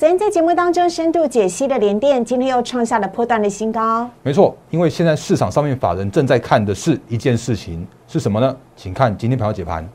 昨天在节目当中深度解析的联电，今天又创下了破断的新高。没错，因为现在市场上面法人正在看的是一件事情，是什么呢？请看今天盘后解盘。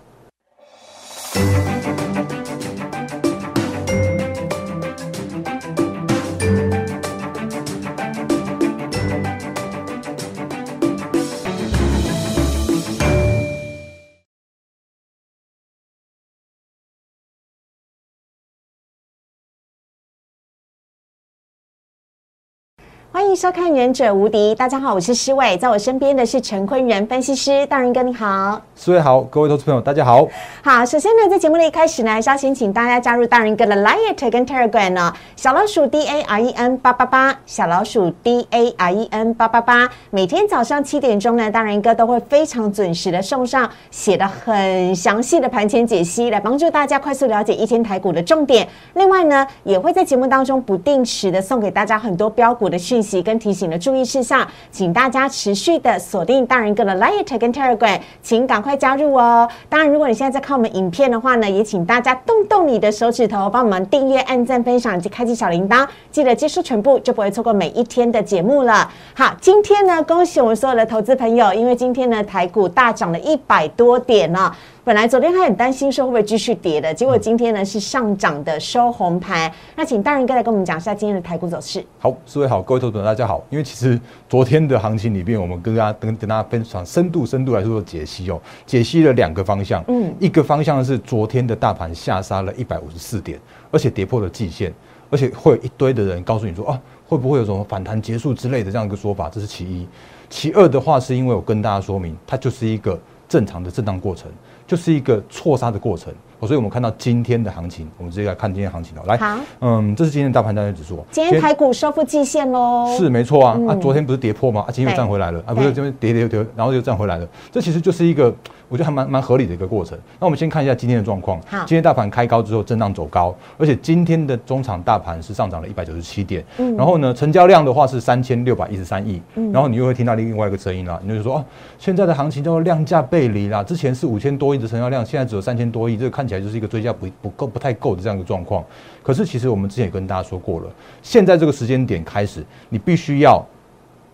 迎收看《忍者无敌》，大家好，我是施伟，在我身边的是陈坤仁分析师，大仁哥你好，施伟好，各位投资朋友大家好。好，首先呢，在节目的一开始呢，要先请大家加入大仁哥的 Light 跟 Telegram 呢，小老鼠 D A R E N 八八八，小老鼠 D A R E N 八八八，每天早上七点钟呢，大仁哥都会非常准时的送上写的很详细的盘前解析，来帮助大家快速了解一天台股的重点。另外呢，也会在节目当中不定时的送给大家很多标股的讯息。跟提醒的注意事项，请大家持续的锁定大人哥的 Light 跟 Telegram，请赶快加入哦。当然，如果你现在在看我们影片的话呢，也请大家动动你的手指头，帮我们订阅、按赞、分享及开启小铃铛，记得接收全部，就不会错过每一天的节目了。好，今天呢，恭喜我们所有的投资朋友，因为今天呢，台股大涨了一百多点呢。本来昨天还很担心说会不会继续跌的，结果今天呢是上涨的收红盘。那请大人哥来跟我们讲一下今天的台股走势。好，四位好，各位投资者大家好。因为其实昨天的行情里面，我们跟大家跟跟大家分享深度深度来说解析哦，解析了两个方向。嗯，一个方向是昨天的大盘下杀了一百五十四点，而且跌破了季线，而且会有一堆的人告诉你说啊，会不会有什么反弹结束之类的这样一个说法，这是其一。其二的话，是因为我跟大家说明，它就是一个正常的震荡过程。就是一个错杀的过程，所以我们看到今天的行情，我们直接来看今天行情哦。来，好，嗯，这是今天的大盘单日指数。今天台股收复季线喽。是没错啊，啊，昨天不是跌破吗？啊，今天又站回来了，啊，不是这边跌跌跌，然后又站回来了。这其实就是一个，我觉得还蛮蛮合理的一个过程。那我们先看一下今天的状况。好，今天大盘开高之后震荡走高，而且今天的中场大盘是上涨了一百九十七点。嗯，然后呢，成交量的话是三千六百一十三亿。嗯，然后你又会听到另外一个声音了，你就说哦，现在的行情叫做量价背离啦，之前是五千多亿的成交量，现在只有三千多亿，这个看看起来就是一个追加不不够、不太够的这样一个状况。可是其实我们之前也跟大家说过了，现在这个时间点开始，你必须要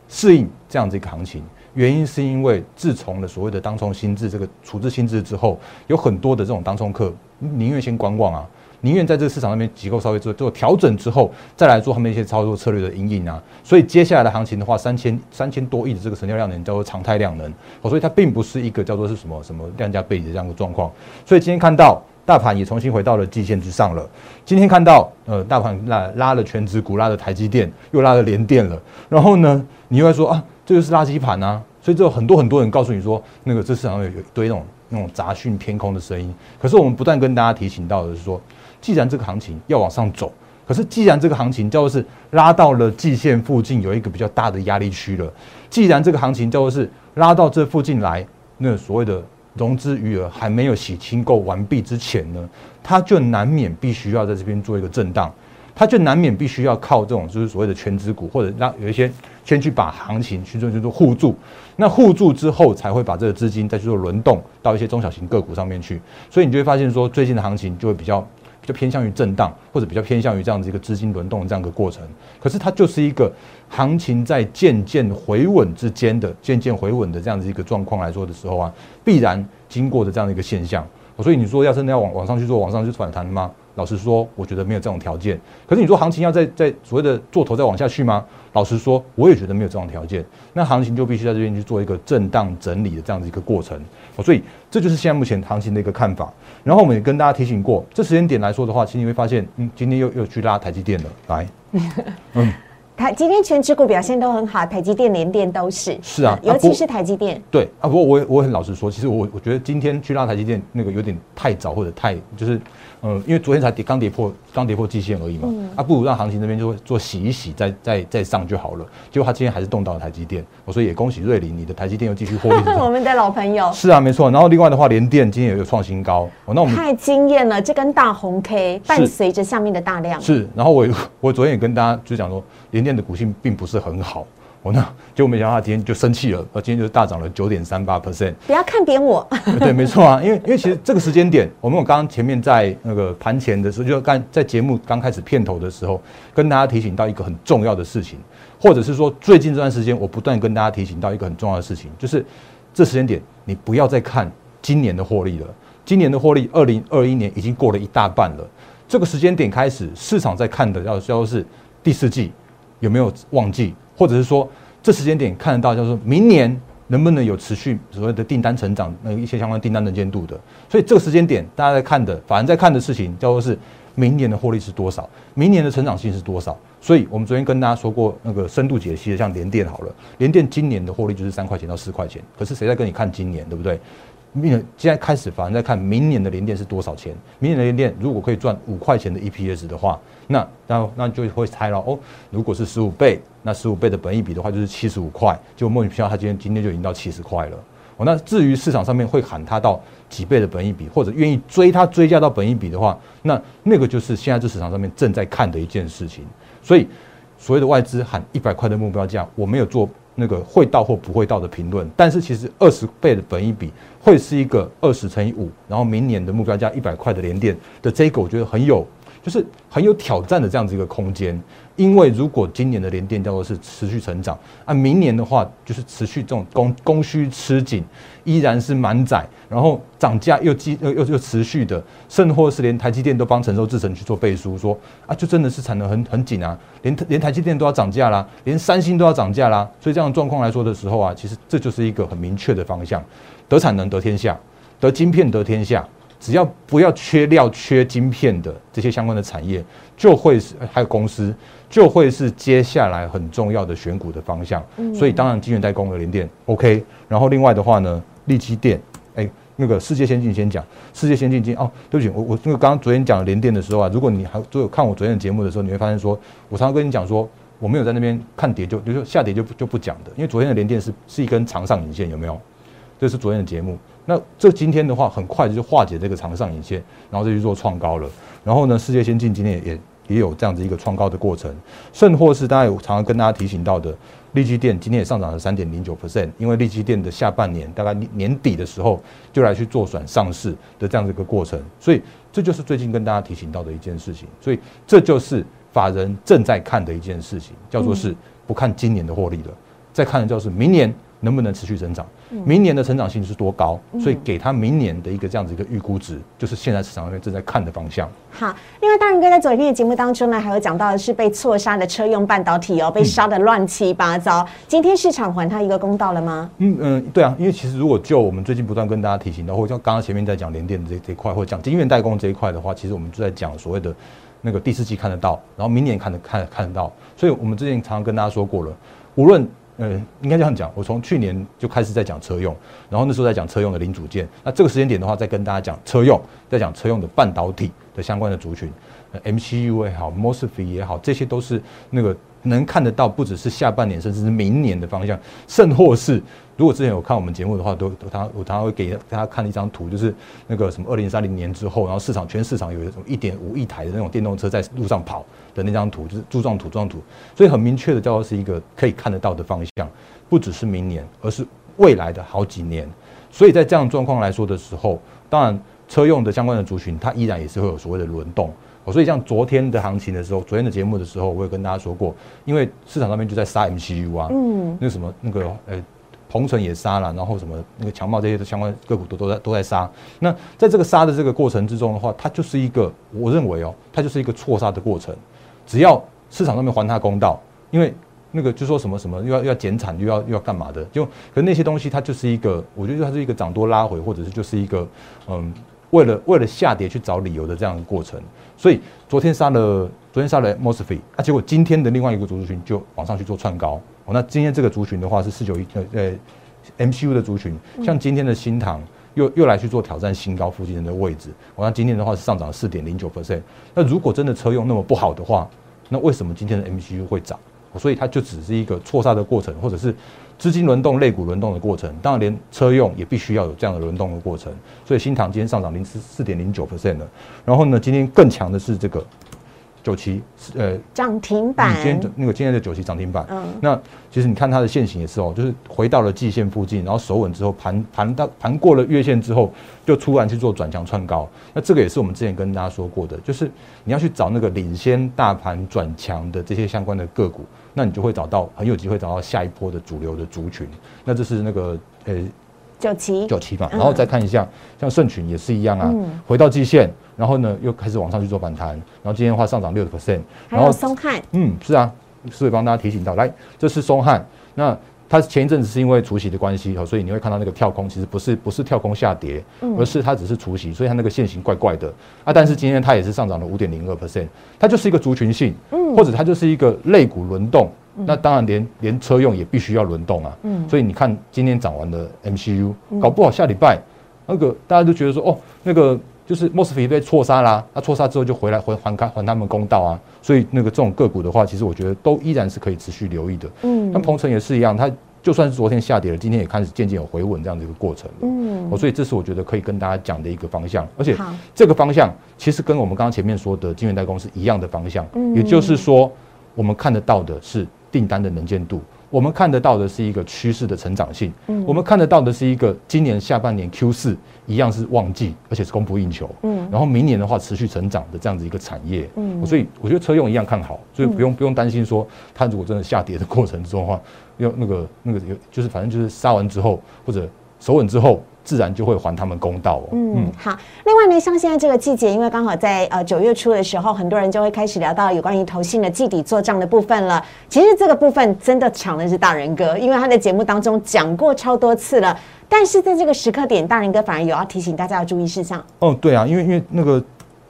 适应这样子一个行情。原因是因为自从了所谓的当冲心智这个处置心智之后，有很多的这种当冲客宁愿先观望啊。宁愿在这个市场上面机构稍微做做调整之后，再来做他们一些操作策略的阴影啊。所以接下来的行情的话，三千三千多亿的这个成交量能叫做常态量能，所以它并不是一个叫做是什么什么量价背离的这样的状况。所以今天看到大盘也重新回到了季线之上了。今天看到呃大盘拉拉了全指股，拉了台积电，又拉了联电了。然后呢，你又在说啊，这就是垃圾盘啊。所以就很多很多人告诉你说，那个这市场有有一堆那种那种杂讯偏空的声音。可是我们不断跟大家提醒到的是说。既然这个行情要往上走，可是既然这个行情叫做是拉到了季线附近有一个比较大的压力区了，既然这个行情叫做是拉到这附近来，那所谓的融资余额还没有洗清够完毕之前呢，它就难免必须要在这边做一个震荡，它就难免必须要靠这种就是所谓的全资股或者让有一些先去把行情去做去做互助，那互助之后才会把这个资金再去做轮动到一些中小型个股上面去，所以你就会发现说最近的行情就会比较。比较偏向于震荡，或者比较偏向于这样子一个资金轮动这样一个过程。可是它就是一个行情在渐渐回稳之间的渐渐回稳的这样子一个状况来说的时候啊，必然经过的这样的一个现象。所以你说要真的要往往上去做，往上去反弹吗？老实说，我觉得没有这种条件。可是你说行情要在在所谓的做头再往下去吗？老实说，我也觉得没有这种条件。那行情就必须在这边去做一个震荡整理的这样子一个过程。所以这就是现在目前行情的一个看法。然后我们也跟大家提醒过，这时间点来说的话，其实你会发现，嗯，今天又又去拉台积电了。来，嗯。台今天全指股表现都很好，台积电、联电都是。是啊，尤其是台积电。对啊，不过我我很老实说，其实我我觉得今天去拉台积电那个有点太早，或者太就是。嗯，因为昨天才跌，刚跌破，刚跌破季线而已嘛，啊，不如让行情这边就做洗一洗，再再再上就好了。结果他今天还是动到了台积电，我说也恭喜瑞林，你的台积电又继续获利。我们的老朋友。是啊，没错。然后另外的话，联电今天也有创新高。哦，那我们太惊艳了，这根大红 K 伴随着下面的大量。是，然后我 我昨天也跟大家就讲说，联电的股性并不是很好。我呢，结果没想到他今天就生气了，呃，今天就大涨了九点三八 percent。不要看扁我。对，没错啊，因为因为其实这个时间点，我们我刚刚前面在那个盘前的时候，就刚在节目刚开始片头的时候，跟大家提醒到一个很重要的事情，或者是说最近这段时间，我不断跟大家提醒到一个很重要的事情，就是这时间点你不要再看今年的获利了，今年的获利二零二一年已经过了一大半了，这个时间点开始，市场在看的要要是第四季有没有旺季。或者是说，这时间点看得到，就是说明年能不能有持续所谓的订单成长，那一些相关订单能见度的。所以这个时间点，大家在看的，反而在看的事情，叫做是明年的获利是多少，明年的成长性是多少。所以我们昨天跟大家说过，那个深度解析的，像联电好了，联电今年的获利就是三块钱到四块钱。可是谁在跟你看今年，对不对？明现在开始，反而在看明年的联电是多少钱。明年的联电如果可以赚五块钱的 EPS 的话，那那那就会猜了哦。如果是十五倍，那十五倍的本益比的话就是七十五块。就莫名其妙，它今天今天就已经到七十块了。哦，那至于市场上面会喊它到几倍的本益比，或者愿意追它追加到本益比的话，那那个就是现在这市场上面正在看的一件事情。所以所谓的外资喊一百块的目标价，我没有做。那个会到或不会到的评论，但是其实二十倍的本益比会是一个二十乘以五，然后明年的目标价一百块的连电的这个，我觉得很有，就是很有挑战的这样子一个空间。因为如果今年的连电叫做是持续成长，啊，明年的话就是持续这种供供需吃紧，依然是满载，然后涨价又继又又又持续的，甚或是连台积电都帮成熟制程去做背书，说啊，就真的是产能很很紧啊，连连台积电都要涨价啦，连三星都要涨价啦，所以这样的状况来说的时候啊，其实这就是一个很明确的方向，得产能得天下，得晶片得天下。只要不要缺料、缺晶片的这些相关的产业，就会是还有公司，就会是接下来很重要的选股的方向。所以当然，晶圆代工的联电 OK。然后另外的话呢，立基电，哎，那个世界先进先讲，世界先进进哦，对不起，我我因为刚刚昨天讲联电的时候啊，如果你还都有看我昨天的节目的时候，你会发现说，我常常跟你讲说，我没有在那边看跌就就说下跌就就不讲的，因为昨天的联电是是一根长上影线，有没有？这是昨天的节目。那这今天的话，很快就化解这个长上影线，然后再去做创高了。然后呢，世界先进今天也也有这样子一个创高的过程，甚或是大家有常常跟大家提醒到的，利基电今天也上涨了三点零九 percent，因为利基电的下半年大概年底的时候就来去做转上市的这样子一个过程，所以这就是最近跟大家提醒到的一件事情。所以这就是法人正在看的一件事情，叫做是不看今年的获利了，在看的就是明年。能不能持续增长？明年的成长性是多高？所以给他明年的一个这样子一个预估值，就是现在市场上面正在看的方向。好，另外大仁哥在昨天的节目当中呢，还有讲到的是被错杀的车用半导体哦，被杀的乱七八糟。今天市场还他一个公道了吗？嗯嗯，对啊，因为其实如果就我们最近不断跟大家提醒的，或者像刚刚前面在讲联电这这一块，或者讲晶圆代工这一块的话，其实我们就在讲所谓的那个第四季看得到，然后明年看得看看得到。所以我们之前常常跟大家说过了，无论嗯，应该这样讲。我从去年就开始在讲车用，然后那时候在讲车用的零组件。那这个时间点的话，再跟大家讲车用，在讲车用的半导体的相关的族群，MCU 也好，Mosfet 也好，这些都是那个。能看得到，不只是下半年，甚至是明年的方向，甚或是如果之前有看我们节目的话，都他我常常会给大家看一张图，就是那个什么二零三零年之后，然后市场全市场有一种一点五亿台的那种电动车在路上跑的那张图，就是柱状图柱状图，所以很明确的叫做是一个可以看得到的方向，不只是明年，而是未来的好几年。所以在这样状况来说的时候，当然车用的相关的族群，它依然也是会有所谓的轮动。哦，所以像昨天的行情的时候，昨天的节目的时候，我有跟大家说过，因为市场上面就在杀 MCU 啊，嗯，那个什么那个呃，鹏程也杀了，然后什么那个强茂这些的相关个股都都在都在杀。那在这个杀的这个过程之中的话，它就是一个我认为哦，它就是一个错杀的过程。只要市场上面还它公道，因为那个就说什么什么又要要减产又要又要干嘛的，就可那些东西它就是一个，我觉得它是一个涨多拉回，或者是就是一个嗯。为了为了下跌去找理由的这样的过程，所以昨天杀了昨天杀了 Mosfet，那结果今天的另外一个族群就往上去做串高。哦，那今天这个族群的话是四九一呃呃 MCU 的族群，像今天的新塘又又来去做挑战新高附近的位置。我那今天的话是上涨四点零九 percent。那如果真的车用那么不好的话，那为什么今天的 MCU 会涨？所以它就只是一个错杀的过程，或者是。资金轮动、类股轮动的过程，当然连车用也必须要有这样的轮动的过程。所以新塘今天上涨零四四点零九 percent 了。然后呢，今天更强的是这个九旗，呃，涨停板。今天那个今天的九旗涨停板。嗯。那其实你看它的线型也是哦，就是回到了季线附近，然后守稳之后盘盘到盘过了月线之后，就突然去做转强窜高。那这个也是我们之前跟大家说过的，就是你要去找那个领先大盘转强的这些相关的个股，那你就会找到很有机会找到下一波的主流的族群。那这是那个呃。九七。九七嘛，然后再看一下，像盛群也是一样啊，回到季线，然后呢又开始往上去做反弹，然后今天的话上涨六 percent，然后松汉，嗯，是啊，是会帮大家提醒到，来，这是松汉，那它前一阵子是因为除夕的关系，所以你会看到那个跳空，其实不是不是跳空下跌，而是它只是除夕，所以它那个线型怪怪的。啊，但是今天它也是上涨了五点零二 percent，它就是一个族群性，嗯，或者它就是一个类股轮动。那当然，连连车用也必须要轮动啊。嗯，所以你看今天涨完的 MCU，搞不好下礼拜那个大家都觉得说，哦，那个就是 Mosfet 被错杀啦，那错杀之后就回来还还开还他们公道啊。所以那个这种个股的话，其实我觉得都依然是可以持续留意的。嗯，那鹏程也是一样，它就算是昨天下跌了，今天也开始渐渐有回稳这样的一个过程。嗯，哦，所以这是我觉得可以跟大家讲的一个方向，而且这个方向其实跟我们刚刚前面说的晶圆代工是一样的方向，也就是说我们看得到的是。订单的能见度，我们看得到的是一个趋势的成长性，嗯，我们看得到的是一个今年下半年 Q 四一样是旺季，而且是供不应求，嗯，然后明年的话持续成长的这样子一个产业，嗯，所以我觉得车用一样看好，所以不用不用担心说它如果真的下跌的过程中的话，要那个那个有就是反正就是杀完之后或者守稳之后。自然就会还他们公道哦。嗯，好。另外呢，像现在这个季节，因为刚好在呃九月初的时候，很多人就会开始聊到有关于投信的季底做账的部分了。其实这个部分真的抢的是大人哥，因为他在节目当中讲过超多次了。但是在这个时刻点，大人哥反而有要提醒大家要注意事项。哦，对啊，因为因为那个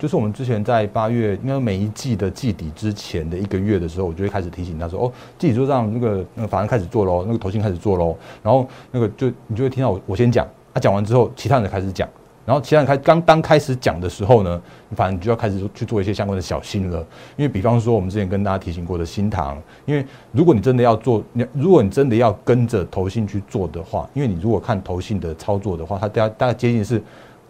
就是我们之前在八月，应该每一季的季底之前的一个月的时候，我就会开始提醒他说：“哦，季底就让那个那个法人开始做喽，那个投信开始做喽。”然后那个就你就会听到我我先讲。他讲完之后，其他人开始讲，然后其他人开刚刚开始讲的时候呢，反正就要开始去做一些相关的小心了。因为比方说，我们之前跟大家提醒过的新塘，因为如果你真的要做，你如果你真的要跟着投信去做的话，因为你如果看投信的操作的话，它大大概接近是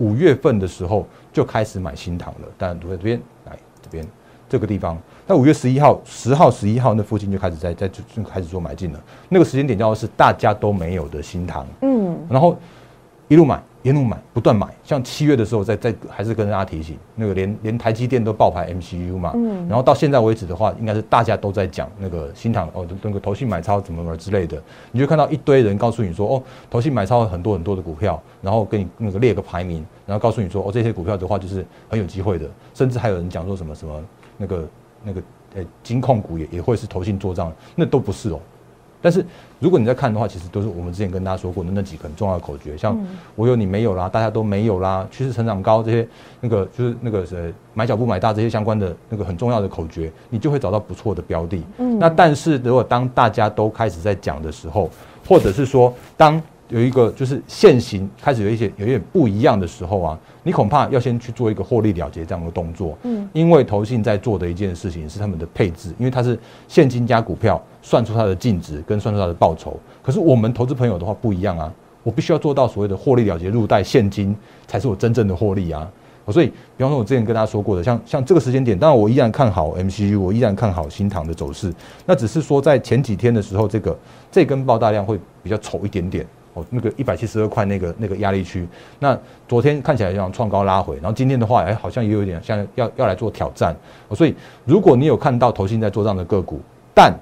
五月份的时候就开始买新塘了。当然，在这边来这边这个地方，那五月十一号、十号、十一号那附近就开始在在就就开始做买进了。那个时间点叫是大家都没有的新塘，嗯，然后。一路买，一路买，不断买。像七月的时候，在在还是跟大家提醒，那个连连台积电都爆牌 MCU 嘛。嗯。然后到现在为止的话，应该是大家都在讲那个新塘哦，那个投信买超怎么怎么之类的。你就看到一堆人告诉你说，哦，投信买超很多很多的股票，然后给你那个列个排名，然后告诉你说，哦，这些股票的话就是很有机会的。甚至还有人讲说什么什么那个那个呃金控股也也会是投信做账，那都不是哦。但是如果你在看的话，其实都是我们之前跟大家说过的那几个很重要的口诀，像我有你没有啦，大家都没有啦，趋势成长高这些，那个就是那个呃买小不买大这些相关的那个很重要的口诀，你就会找到不错的标的。嗯，那但是如果当大家都开始在讲的时候，或者是说当有一个就是现行开始有一些有一点不一样的时候啊，你恐怕要先去做一个获利了结这样的动作。嗯，因为投信在做的一件事情是他们的配置，因为它是现金加股票。算出它的净值跟算出它的报酬，可是我们投资朋友的话不一样啊，我必须要做到所谓的获利了结入袋现金，才是我真正的获利啊。所以，比方说，我之前跟大家说过的，像像这个时间点，当然我依然看好 MCU，我依然看好新塘的走势。那只是说在前几天的时候，这个这根爆大量会比较丑一点点哦，那个一百七十二块那个那个压力区。那昨天看起来像创高拉回，然后今天的话，哎，好像也有点像要要来做挑战。所以，如果你有看到投信在做这样的个股，但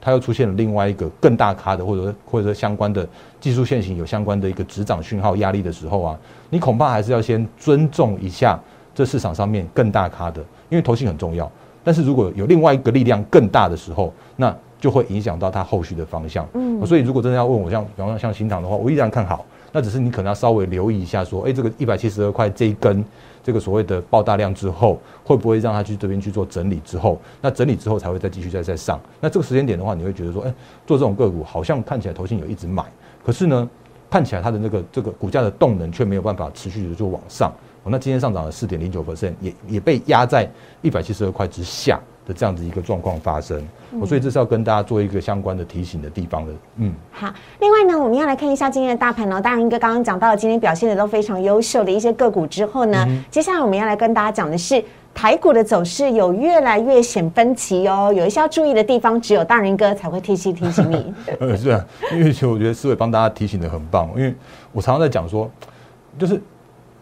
它又出现了另外一个更大咖的，或者或者说相关的技术线型有相关的一个止涨讯号压力的时候啊，你恐怕还是要先尊重一下这市场上面更大咖的，因为投信很重要。但是如果有另外一个力量更大的时候，那就会影响到它后续的方向。嗯，所以如果真的要问我，像比方说像新塘的话，我依然看好。那只是你可能要稍微留意一下，说，哎，这个一百七十二块这一根。这个所谓的爆大量之后，会不会让它去这边去做整理？之后，那整理之后才会再继续再再上。那这个时间点的话，你会觉得说，哎，做这种个股好像看起来投信有一直买，可是呢，看起来它的那个这个股价的动能却没有办法持续的做往上。哦，那今天上涨了四点零九 percent，也也被压在一百七十二块之下。的这样子一个状况发生，所以这是要跟大家做一个相关的提醒的地方的。嗯，好。另外呢，我们要来看一下今天的大盘呢。大仁哥刚刚讲到了今天表现的都非常优秀的一些个股之后呢，接下来我们要来跟大家讲的是台股的走势有越来越显分歧哦，有一些要注意的地方，只有大人哥才会提醒提醒你。呃，是啊，因为其实我觉得思伟帮大家提醒的很棒，因为我常常在讲说，就是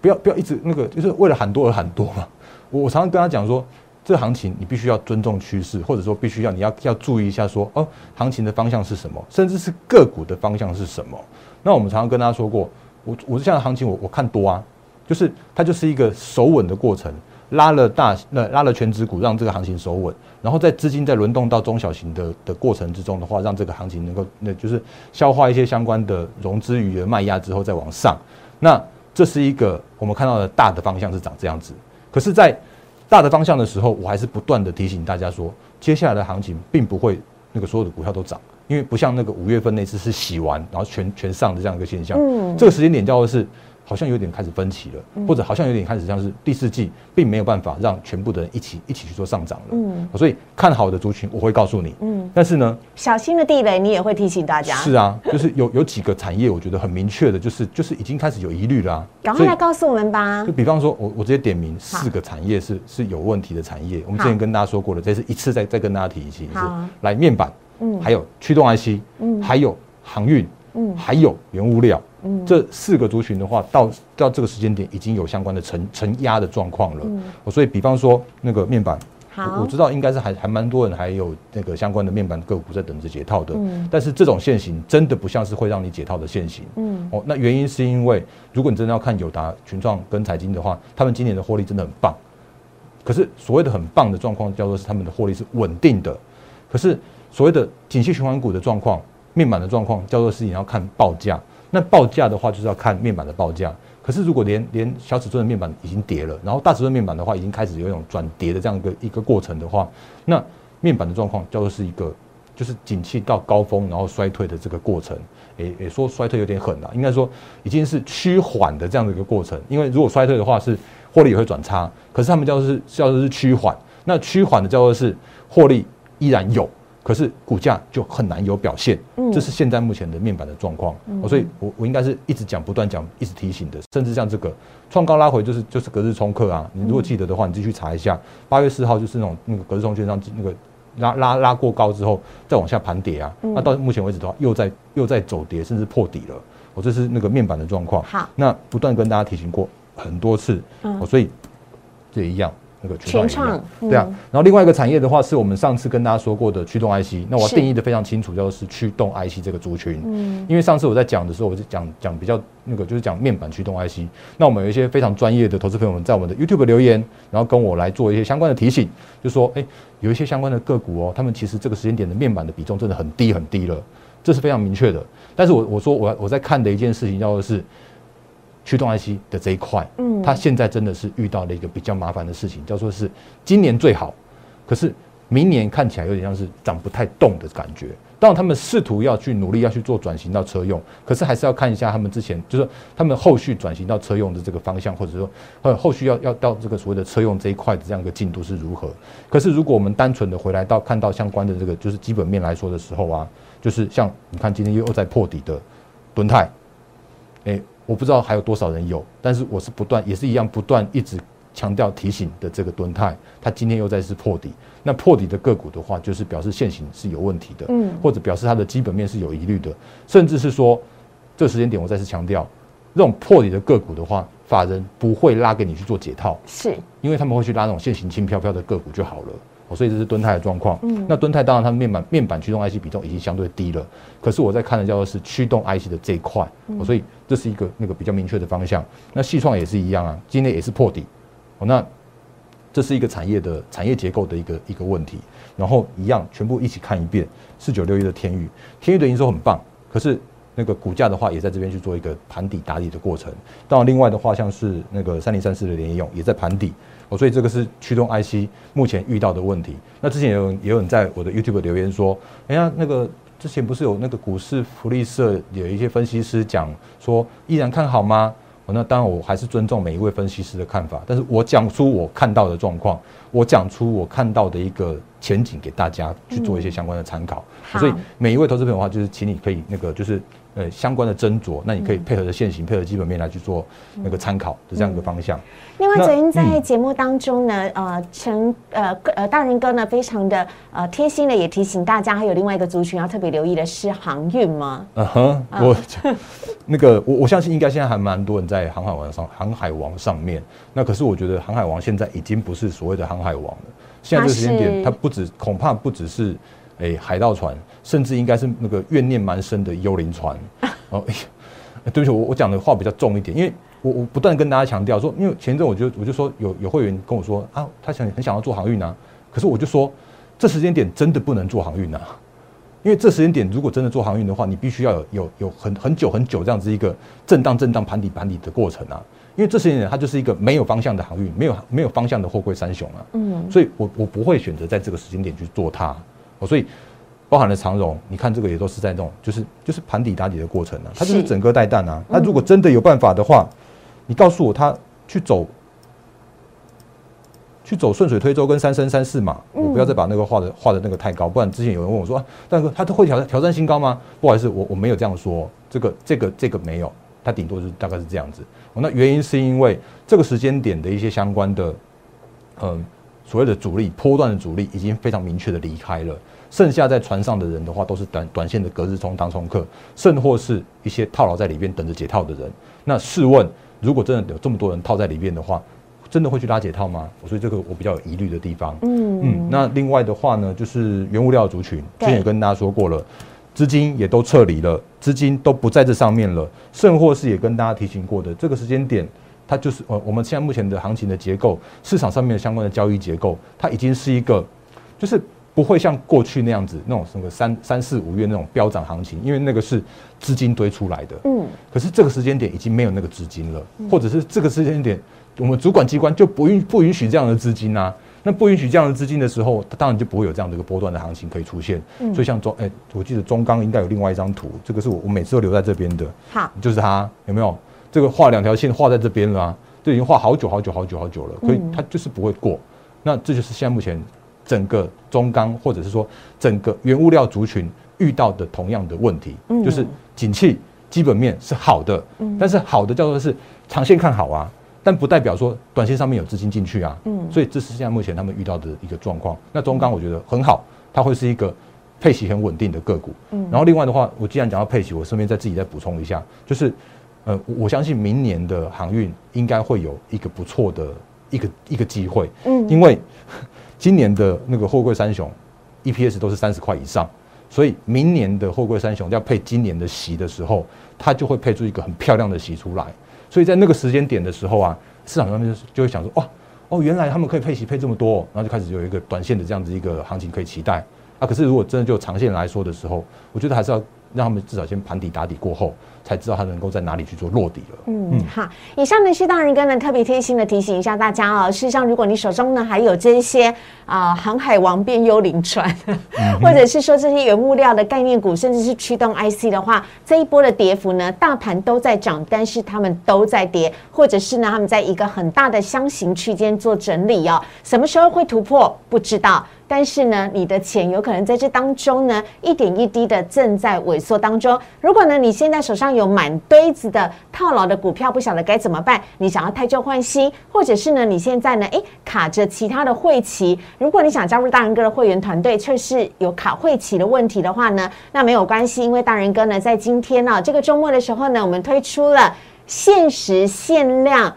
不要不要一直那个，就是为了喊多而喊多嘛。我我常常跟他讲说，这个行情你必须要尊重趋势，或者说必须要你要要注意一下说，哦，行情的方向是什么，甚至是个股的方向是什么。那我们常常跟大家说过，我我这样的行情我我看多啊，就是它就是一个守稳的过程。拉了大那拉了全指股，让这个行情守稳，然后在资金在轮动到中小型的的过程之中的话，让这个行情能够那就是消化一些相关的融资余额卖压之后再往上。那这是一个我们看到的大的方向是长这样子。可是，在大的方向的时候，我还是不断的提醒大家说，接下来的行情并不会那个所有的股票都涨，因为不像那个五月份那次是洗完然后全全上的这样一个现象。嗯，这个时间点叫做是。好像有点开始分歧了，或者好像有点开始像是第四季，并没有办法让全部的人一起一起去做上涨了。嗯，所以看好的族群我会告诉你。嗯，但是呢，小心的地雷你也会提醒大家。是啊，就是有有几个产业，我觉得很明确的，就是就是已经开始有疑虑了。赶快来告诉我们吧。就比方说，我我直接点名四个产业是是有问题的产业。我们之前跟大家说过了，这是一次再再跟大家提一次。好，来面板，嗯，还有驱动 IC，嗯，还有航运，嗯，还有原物料。这四个族群的话，到到这个时间点已经有相关的承承压的状况了。嗯，所以比方说那个面板，好，我知道应该是还还蛮多人还有那个相关的面板个股在等着解套的。嗯，但是这种线型真的不像是会让你解套的线型。嗯，哦，那原因是因为如果你真的要看友达、群创跟财经的话，他们今年的获利真的很棒。可是所谓的很棒的状况，叫做是他们的获利是稳定的。可是所谓的景气循环股的状况，面板的状况，叫做是你要看报价。那报价的话，就是要看面板的报价。可是如果连连小尺寸的面板已经跌了，然后大尺寸面板的话已经开始有一种转跌的这样一个一个过程的话，那面板的状况叫做是一个就是景气到高峰然后衰退的这个过程。诶诶，说衰退有点狠了，应该说已经是趋缓的这样的一个过程。因为如果衰退的话是获利也会转差，可是他们叫做是叫做是趋缓。那趋缓的叫做是获利依然有。可是股价就很难有表现，这是现在目前的面板的状况，所以我我应该是一直讲、不断讲、一直提醒的，甚至像这个创高拉回就是就是隔日冲客啊，你如果记得的话，你继续查一下，八月四号就是那种那个隔日冲券商那个拉拉拉过高之后再往下盘跌啊，那到目前为止的话又在又在走跌，甚至破底了，我这是那个面板的状况。好，那不断跟大家提醒过很多次，我所以这也一样。那个全创对啊，然后另外一个产业的话，是我们上次跟大家说过的驱动 IC。那我定义的非常清楚，叫做是驱动 IC 这个族群。嗯，因为上次我在讲的时候，我就讲讲比较那个，就是讲面板驱动 IC。那我们有一些非常专业的投资朋友们在我们的 YouTube 留言，然后跟我来做一些相关的提醒，就说，哎，有一些相关的个股哦，他们其实这个时间点的面板的比重真的很低很低了，这是非常明确的。但是我我说我我在看的一件事情叫做是。驱动 IC 的这一块，嗯，它现在真的是遇到了一个比较麻烦的事情，叫做是今年最好，可是明年看起来有点像是涨不太动的感觉。当然，他们试图要去努力要去做转型到车用，可是还是要看一下他们之前就是他们后续转型到车用的这个方向，或者说呃后续要要到这个所谓的车用这一块的这样一个进度是如何。可是如果我们单纯的回来到看到相关的这个就是基本面来说的时候啊，就是像你看今天又在破底的敦泰，哎。我不知道还有多少人有，但是我是不断也是一样不断一直强调提醒的这个吨泰，它今天又再次破底。那破底的个股的话，就是表示现行是有问题的，嗯，或者表示它的基本面是有疑虑的，甚至是说这时间点我再次强调，这种破底的个股的话，法人不会拉给你去做解套，是因为他们会去拉那种现行轻飘飘的个股就好了。所以这是敦泰的状况。嗯，那敦泰当然它面板面板驱动 IC 比重已经相对低了，可是我在看的叫做是驱动 IC 的这一块，所以这是一个那个比较明确的方向。那细创也是一样啊，今天也是破底。哦，那这是一个产业的产业结构的一个一个问题。然后一样全部一起看一遍，四九六一的天宇，天宇的营收很棒，可是那个股价的话也在这边去做一个盘底打底的过程。当然另外的话像是那个三零三四的联用也在盘底。哦，所以这个是驱动 IC 目前遇到的问题。那之前有也有人在我的 YouTube 留言说，哎呀，那个之前不是有那个股市福利社有一些分析师讲说依然看好吗？哦，那当然我还是尊重每一位分析师的看法，但是我讲出我看到的状况，我讲出我看到的一个前景给大家去做一些相关的参考。好所以每一位投资朋友的话，就是请你可以那个就是呃相关的斟酌，那你可以配合着现行、配合基本面来去做那个参考的这样一个方向。另外，昨天在嗯节目当中呢，呃，陈呃呃大人哥呢，非常的呃贴心的也提醒大家，还有另外一个族群要特别留意的是航运吗？嗯哼，我 那个我我相信应该现在还蛮多人在航海王上航海王上面。那可是我觉得航海王现在已经不是所谓的航海王了，现在这个时间点，它不止恐怕不只是诶、海盗船，甚至应该是那个怨念蛮深的幽灵船。哦，哎对不起，我我讲的话比较重一点，因为我我不断跟大家强调说，因为前一阵我就我就说有有会员跟我说啊，他想很想要做航运啊，可是我就说这时间点真的不能做航运啊。因为这时间点，如果真的做航运的话，你必须要有有有很很久很久这样子一个震荡震荡盘底盘底的过程啊。因为这时间点它就是一个没有方向的航运，没有没有方向的货柜三雄啊。嗯，所以我我不会选择在这个时间点去做它。哦，所以包含了长荣，你看这个也都是在那种就是就是盘底打底的过程啊，它就是是整个带弹啊。那如果真的有办法的话，你告诉我它去走。去走顺水推舟跟三升三四嘛，我不要再把那个画的画的那个太高，不然之前有人问我说，啊、大哥他都会挑战挑战新高吗？不好意思，我我没有这样说，这个这个这个没有，它顶多是大概是这样子。哦，那原因是因为这个时间点的一些相关的，嗯，所谓的主力波段的主力已经非常明确的离开了，剩下在船上的人的话，都是短短线的隔日冲当冲客，甚或是一些套牢在里边等着解套的人。那试问，如果真的有这么多人套在里边的话，真的会去拉解套吗？所以这个我比较有疑虑的地方。嗯嗯，那另外的话呢，就是原物料族群，之对前也跟大家说过了，资金也都撤离了，资金都不在这上面了，甚或是也跟大家提醒过的，这个时间点，它就是呃我们现在目前的行情的结构，市场上面的相关的交易结构，它已经是一个，就是不会像过去那样子那种什么三三四五月那种飙涨行情，因为那个是资金堆出来的。嗯，可是这个时间点已经没有那个资金了，或者是这个时间点，我们主管机关就不允不允许这样的资金啊。那不允许这样的资金的时候，当然就不会有这样的一个波段的行情可以出现。嗯所以像中，哎、我记得中钢应该有另外一张图，这个是我我每次都留在这边的，好，就是它有没有？这个画两条线画在这边了啊，这已经画好久好久好久好久了，所以嗯它就是不会过。那这就是现在目前整个中钢或者是说整个原物料族群遇到的同样的问题，嗯就是景气基本面是好的，嗯但是好的叫做是长线看好啊，但不代表说短线上面有资金进去啊，嗯所以这是现在目前他们遇到的一个状况。那中钢我觉得很好，它会是一个配息很稳定的个股。嗯然后另外的话，我既然讲到配息，我顺便再自己再补充一下，就是呃，我我相信明年的航运应该会有一个不错的一个一个机会，嗯因为 今年的那个货柜三雄 EPS 都是三十块以上，所以明年的货柜三雄要配今年的席的时候，它就会配出一个很漂亮的席出来。所以在那个时间点的时候啊，市场上面就就会想说，哇，哦，原来他们可以配席配这么多哦、然后就开始有一个短线的这样子一个行情可以期待。啊，可是如果真的就长线来说的时候，我觉得还是要让他们至少先盘底打底过后，才知道它能够在哪里去做落底了。嗯，好，以上呢是大人哥呢特别贴心的提醒一下大家哦。事实上，如果你手中呢还有这些啊、航海王变幽灵船，或者是说这些原物料的概念股，甚至是驱动 IC 的话，这一波的跌幅呢，大盘都在涨，但是他们都在跌，或者是呢他们在一个很大的箱型区间做整理哦。什么时候会突破？不知道。但是呢，你的钱有可能在这当中呢，一点一滴的正在萎缩当中。如果呢，你现在手上有满堆子的套牢的股票，不晓得该怎么办，你想要汰旧换新，或者是呢，你现在呢，诶卡着其他的会期，如果你想加入大人哥的会员团队，却是有卡会期的问题的话呢，那没有关系，因为大人哥呢，在今天呢、这个周末的时候呢，我们推出了限时限量。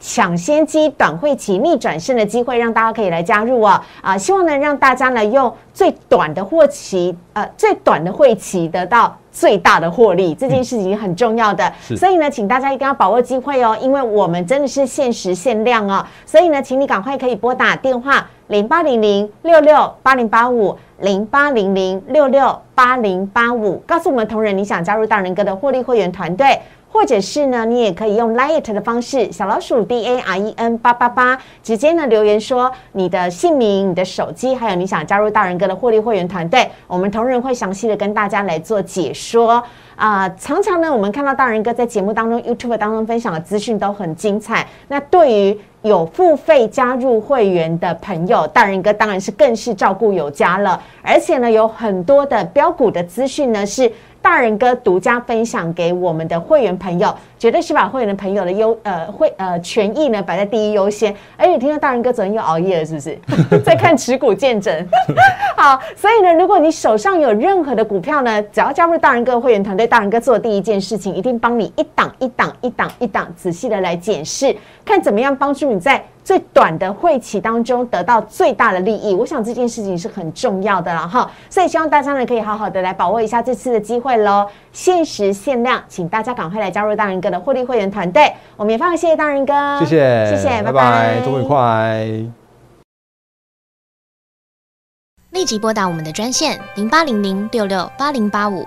抢先机短会期逆转胜的机会，让大家可以来加入哦。啊，希望呢让大家呢用最短的货期，呃，最短的会期得到最大的获利，这件事情很重要的。是所以呢，请大家一定要把握机会哦，因为我们真的是限时限量哦。所以呢，请你赶快可以拨打电话零八零零六六八零八五零八零零六六八零八五，告诉我们同仁你想加入大人哥的获利会员团队。或者是呢，你也可以用 Lite 的方式，小老鼠 D A R E N 八八八，直接呢留言说你的姓名、你的手机，还有你想加入大人哥的获利会员团队，我们同仁会详细的跟大家来做解说。啊，常常呢，我们看到大人哥在节目当中、YouTube 当中分享的资讯都很精彩。那对于有付费加入会员的朋友，大人哥当然是更是照顾有加了。而且呢，有很多的标股的资讯呢是。大人哥独家分享给我们的会员朋友，绝对是把会员的朋友的优呃会呃权益呢摆在第一优先。而且听说大人哥昨天又熬夜了，是不是？在看持股见证。好，所以呢，如果你手上有任何的股票呢，只要加入大人哥会员团队，大人哥做的第一件事情，一定帮你一档一档一档一档仔细的来检视，看怎么样帮助你在。最短的会期当中得到最大的利益，我想这件事情是很重要的了哈，所以希望大家呢可以好好的来把握一下这次的机会喽，限时限量，请大家赶快来加入大人哥的获利会员团队，我们也非常谢谢大人哥，谢谢，谢谢，拜拜，周末愉快。立即拨打我们的专线零八零零六六八零八五。